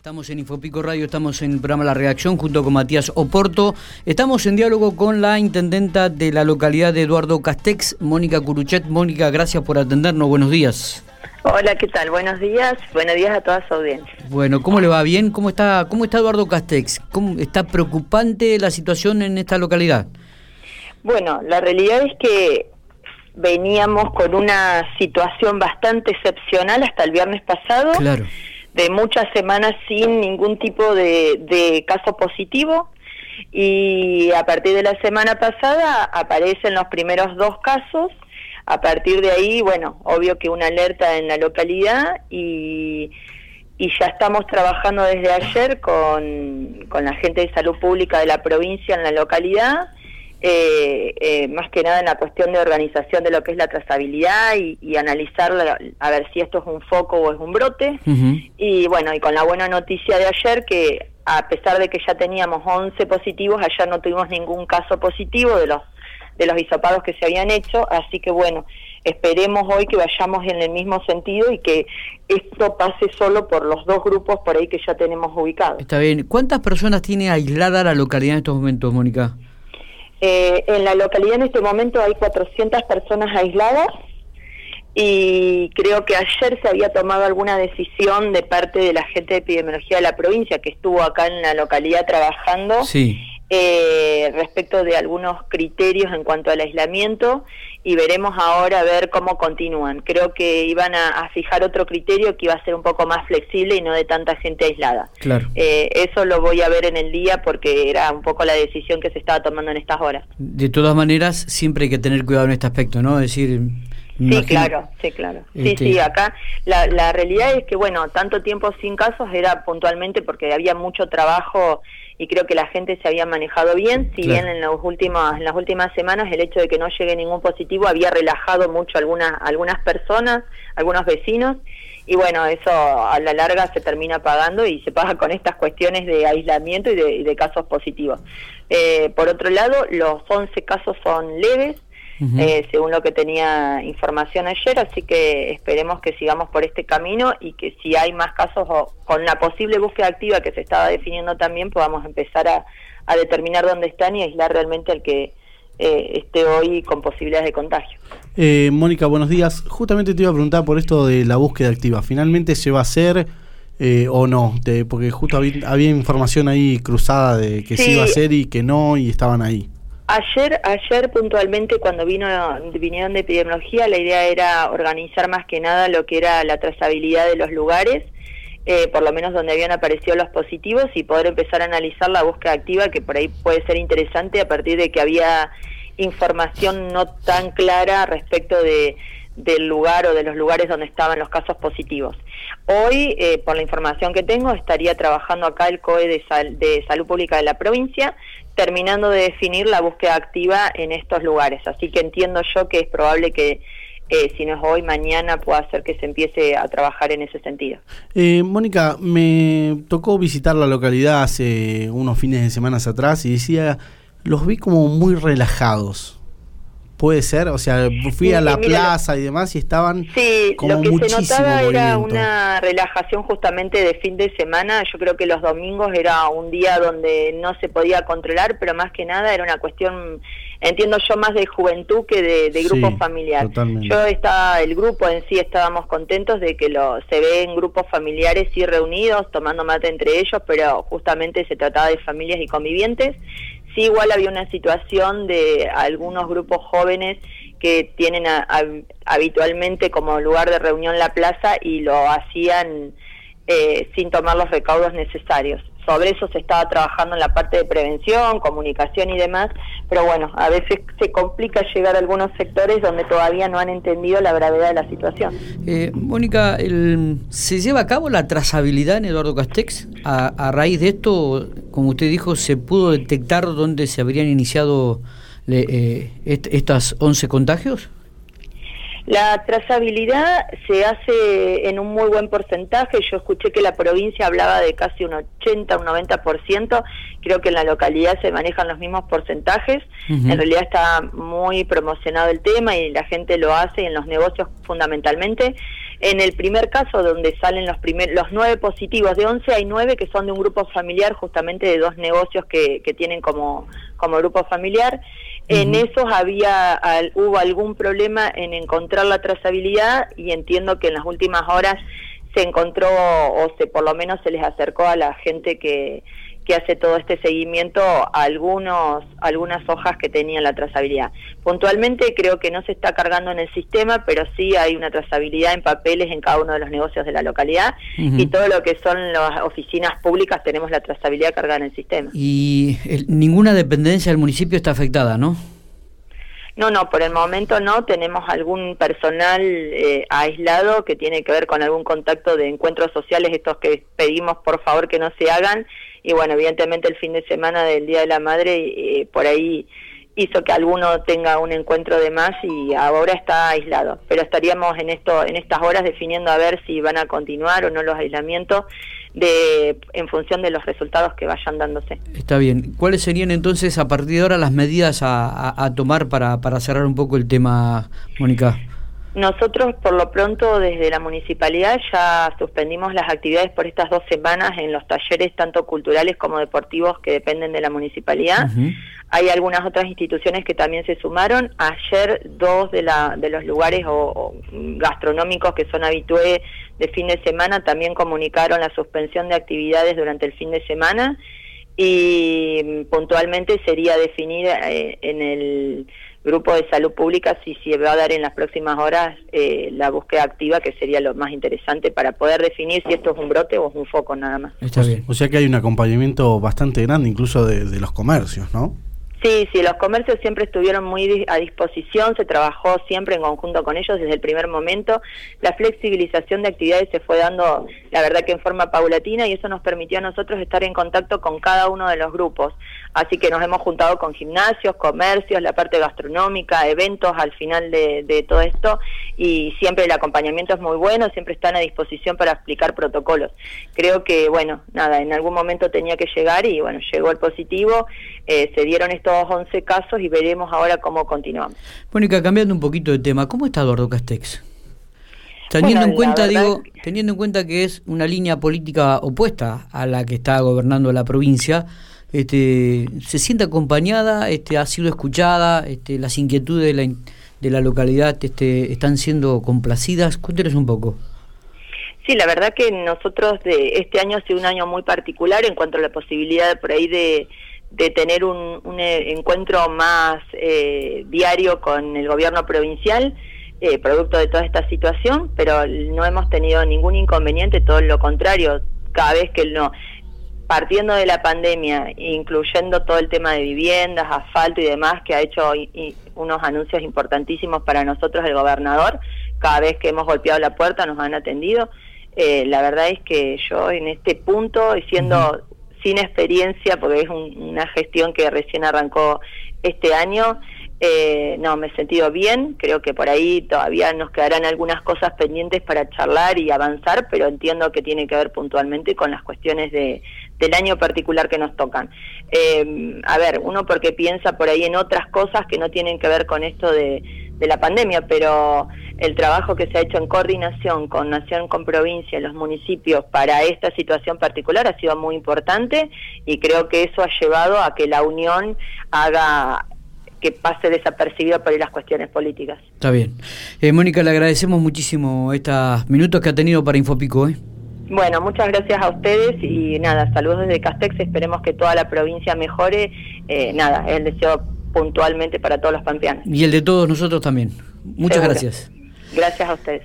Estamos en Infopico Radio, estamos en el programa La Reacción junto con Matías Oporto. Estamos en diálogo con la intendenta de la localidad de Eduardo Castex, Mónica Curuchet. Mónica, gracias por atendernos. Buenos días. Hola, ¿qué tal? Buenos días. Buenos días a toda su audiencia. Bueno, ¿cómo le va? ¿Bien? ¿Cómo está, cómo está Eduardo Castex? ¿Cómo, ¿Está preocupante la situación en esta localidad? Bueno, la realidad es que veníamos con una situación bastante excepcional hasta el viernes pasado. Claro de muchas semanas sin ningún tipo de, caso positivo y a partir de la semana pasada aparecen los primeros dos casos. A partir de ahí, bueno, obvio que una alerta en la localidad y, y ya estamos trabajando desde ayer con, con la gente de salud pública de la provincia en la localidad eh, eh, más que nada en la cuestión de organización de lo que es la trazabilidad y, y analizar a ver si esto es un foco o es un brote. Y bueno, y con la buena noticia de ayer que a pesar de que ya teníamos 11 positivos, ayer no tuvimos ningún caso positivo de los de los hisopados que se habían hecho, así que bueno, esperemos hoy que vayamos en el mismo sentido y que esto pase solo por los dos grupos por ahí que ya tenemos ubicados. Está bien. ¿Cuántas personas tiene aislada la localidad en estos momentos, Mónica? Eh, en la localidad en este momento hay 400 personas aisladas y creo que ayer se había tomado alguna decisión de parte de la gente de epidemiología de la provincia que estuvo acá en la localidad trabajando sí. Eh, respecto de algunos criterios en cuanto al aislamiento y veremos ahora a ver cómo continúan. Creo que iban a, fijar otro criterio que iba a ser un poco más flexible y no de tanta gente aislada. Claro. Eh, eso lo voy a ver en el día porque era un poco la decisión que se estaba tomando en estas horas. De todas maneras, siempre hay que tener cuidado en este aspecto, ¿no? Es decir... Sí, claro, sí, claro. Sí, este sí, acá la, la realidad es que, bueno, tanto tiempo sin casos era puntualmente porque había mucho trabajo y creo que la gente se había manejado bien, si bien en, los últimos, en las últimas semanas el hecho de que no llegue ningún positivo había relajado mucho algunas, algunas personas, algunos vecinos, y bueno, eso a la larga se termina pagando y se paga con estas cuestiones de aislamiento y de, casos positivos. Eh, por otro lado, los 11 casos son leves, eh, según lo que tenía información ayer, así que esperemos que sigamos por este camino y que si hay más casos o con la posible búsqueda activa que se estaba definiendo también podamos empezar a, determinar dónde están y aislar realmente al que eh, esté hoy con posibilidades de contagio. Eh, Mónica, buenos días. Justamente te iba a preguntar por esto de la búsqueda activa. ¿Finalmente se va a hacer o no? porque justo había, información ahí cruzada de que se iba a hacer y que no y estaban ahí. Ayer, ayer puntualmente cuando vino vinieron de epidemiología, la idea era organizar más que nada lo que era la trazabilidad de los lugares, eh, por lo menos donde habían aparecido los positivos y poder empezar a analizar la búsqueda activa, que por ahí puede ser interesante a partir de que había información no tan clara respecto de del lugar o de los lugares donde estaban los casos positivos. Hoy, eh, por la información que tengo, estaría trabajando acá el COE de, de Salud Pública de la provincia, terminando de definir la búsqueda activa en estos lugares. Así que entiendo yo que es probable que eh, si no es hoy, mañana pueda hacer que se empiece a trabajar en ese sentido. Eh, Mónica, me tocó visitar la localidad hace unos fines de semana atrás y decía, los vi como muy relajados. Puede ser, o sea, fui a la plaza y demás y estaban sí, lo que se notaba era una relajación justamente de fin de semana. Yo creo que los domingos era un día donde no se podía controlar, pero más que nada era una cuestión, entiendo yo, más de juventud que de, grupo familiar. Yo estaba, el grupo en sí estábamos contentos de que lo, se ve en grupos familiares y reunidos, tomando mate entre ellos, pero justamente se trataba de familias y convivientes Sí, igual había una situación de algunos grupos jóvenes que tienen habitualmente como lugar de reunión la plaza y lo hacían eh, sin tomar los recaudos necesarios sobre eso se estaba trabajando en la parte de prevención, comunicación y demás, pero bueno, a veces se complica llegar a algunos sectores donde todavía no han entendido la gravedad de la situación. Eh, Mónica, ¿se lleva a cabo la trazabilidad en Eduardo Castex? A, raíz de esto, como usted dijo, ¿se pudo detectar dónde se habrían iniciado eh, estos 11 contagios? La trazabilidad se hace en un muy buen porcentaje. Yo escuché que la provincia hablaba de casi un 80, un 90%. Creo que en la localidad se manejan los mismos porcentajes. En realidad está muy promocionado el tema y la gente lo hace en los negocios fundamentalmente. En el primer caso, donde salen los, primer, los nueve positivos, de 11 hay nueve que son de un grupo familiar, justamente de dos negocios que, que tienen como, como grupo familiar. En esos había hubo algún problema en encontrar la trazabilidad y entiendo que en las últimas horas se encontró o se por lo menos se les acercó a la gente que, que hace todo este seguimiento a algunos, algunas hojas que tenían la trazabilidad. Puntualmente creo que no se está cargando en el sistema, pero sí hay una trazabilidad en papeles en cada uno de los negocios de la localidad y todo lo que son las oficinas públicas tenemos la trazabilidad cargada en el sistema. Y ninguna dependencia del municipio está afectada, ¿no? No, no, por el momento no. Tenemos algún personal eh, aislado que tiene que ver con algún contacto de encuentros sociales, estos que pedimos por favor que no se hagan. Y bueno, evidentemente el fin de semana del Día de la Madre eh, por ahí hizo que alguno tenga un encuentro de más y ahora está aislado. Pero estaríamos en esto, en estas horas definiendo a ver si van a continuar o no los aislamientos de, en función de los resultados que vayan dándose. Está bien. ¿Cuáles serían entonces a partir de ahora las medidas a, tomar para, para cerrar un poco el tema, Mónica? Nosotros, por lo pronto, desde la municipalidad ya suspendimos las actividades por estas dos semanas en los talleres, tanto culturales como deportivos, que dependen de la municipalidad. Hay algunas otras instituciones que también se sumaron. Ayer, dos de, la, de los lugares o, gastronómicos que son habitués de fin de semana también comunicaron la suspensión de actividades durante el fin de semana y puntualmente sería definir eh, en el grupo de salud pública si se va a dar en las próximas horas eh, la búsqueda activa, que sería lo más interesante para poder definir si esto es un brote o es un foco nada más. Está bien. O sea que hay un acompañamiento bastante grande incluso de, de los comercios, ¿no? Sí, sí, los comercios siempre estuvieron muy a disposición, se trabajó siempre en conjunto con ellos desde el primer momento. La flexibilización de actividades se fue dando, la verdad que en forma paulatina, y eso nos permitió a nosotros estar en contacto con cada uno de los grupos. Así que nos hemos juntado con gimnasios, comercios, la parte gastronómica, eventos al final de, de todo esto, y siempre el acompañamiento es muy bueno, siempre están a disposición para explicar protocolos. Creo que, bueno, nada, en algún momento tenía que llegar y, bueno, llegó el positivo, eh, se dieron estos 11 casos y veremos ahora cómo continuamos. Mónica, cambiando un poquito de tema, ¿cómo está Eduardo Castex? Teniendo en cuenta, digo, teniendo en cuenta que es una línea política opuesta a la que está gobernando la provincia, este, se siente acompañada, este, ha sido escuchada, este, las inquietudes de la, de la localidad este, están siendo complacidas. Cuéntenos un poco. Sí, la verdad que nosotros de este año ha sido un año muy particular en cuanto a la posibilidad por ahí de de tener un, eh, encuentro más eh, diario con el gobierno provincial, eh, producto de toda esta situación, pero no hemos tenido ningún inconveniente, todo lo contrario, cada vez que no, partiendo de la pandemia, incluyendo todo el tema de viviendas, asfalto y demás, que ha hecho unos anuncios importantísimos para nosotros el gobernador, cada vez que hemos golpeado la puerta nos han atendido. la verdad es que yo en este punto, siendo sin experiencia, porque es una gestión que recién arrancó este año. Eh, no, me he sentido bien, creo que por ahí todavía nos quedarán algunas cosas pendientes para charlar y avanzar, pero entiendo que tiene que ver puntualmente con las cuestiones de, del año particular que nos tocan. Eh, a ver, uno porque piensa por ahí en otras cosas que no tienen que ver con esto de, de la pandemia, pero el trabajo que se ha hecho en coordinación con Nación, con provincia, los municipios para esta situación particular ha sido muy importante y creo que eso ha llevado a que la unión haga que pase desapercibida por las cuestiones políticas. Está bien. Eh, Mónica, le agradecemos muchísimo estos minutos que ha tenido para Infopico. ¿eh? Bueno, muchas gracias a ustedes y nada, saludos desde Castex, esperemos que toda la provincia mejore. Eh, nada, el deseo puntualmente para todos los pampeanos. Y el de todos nosotros también. Muchas gracias. Gracias a ustedes.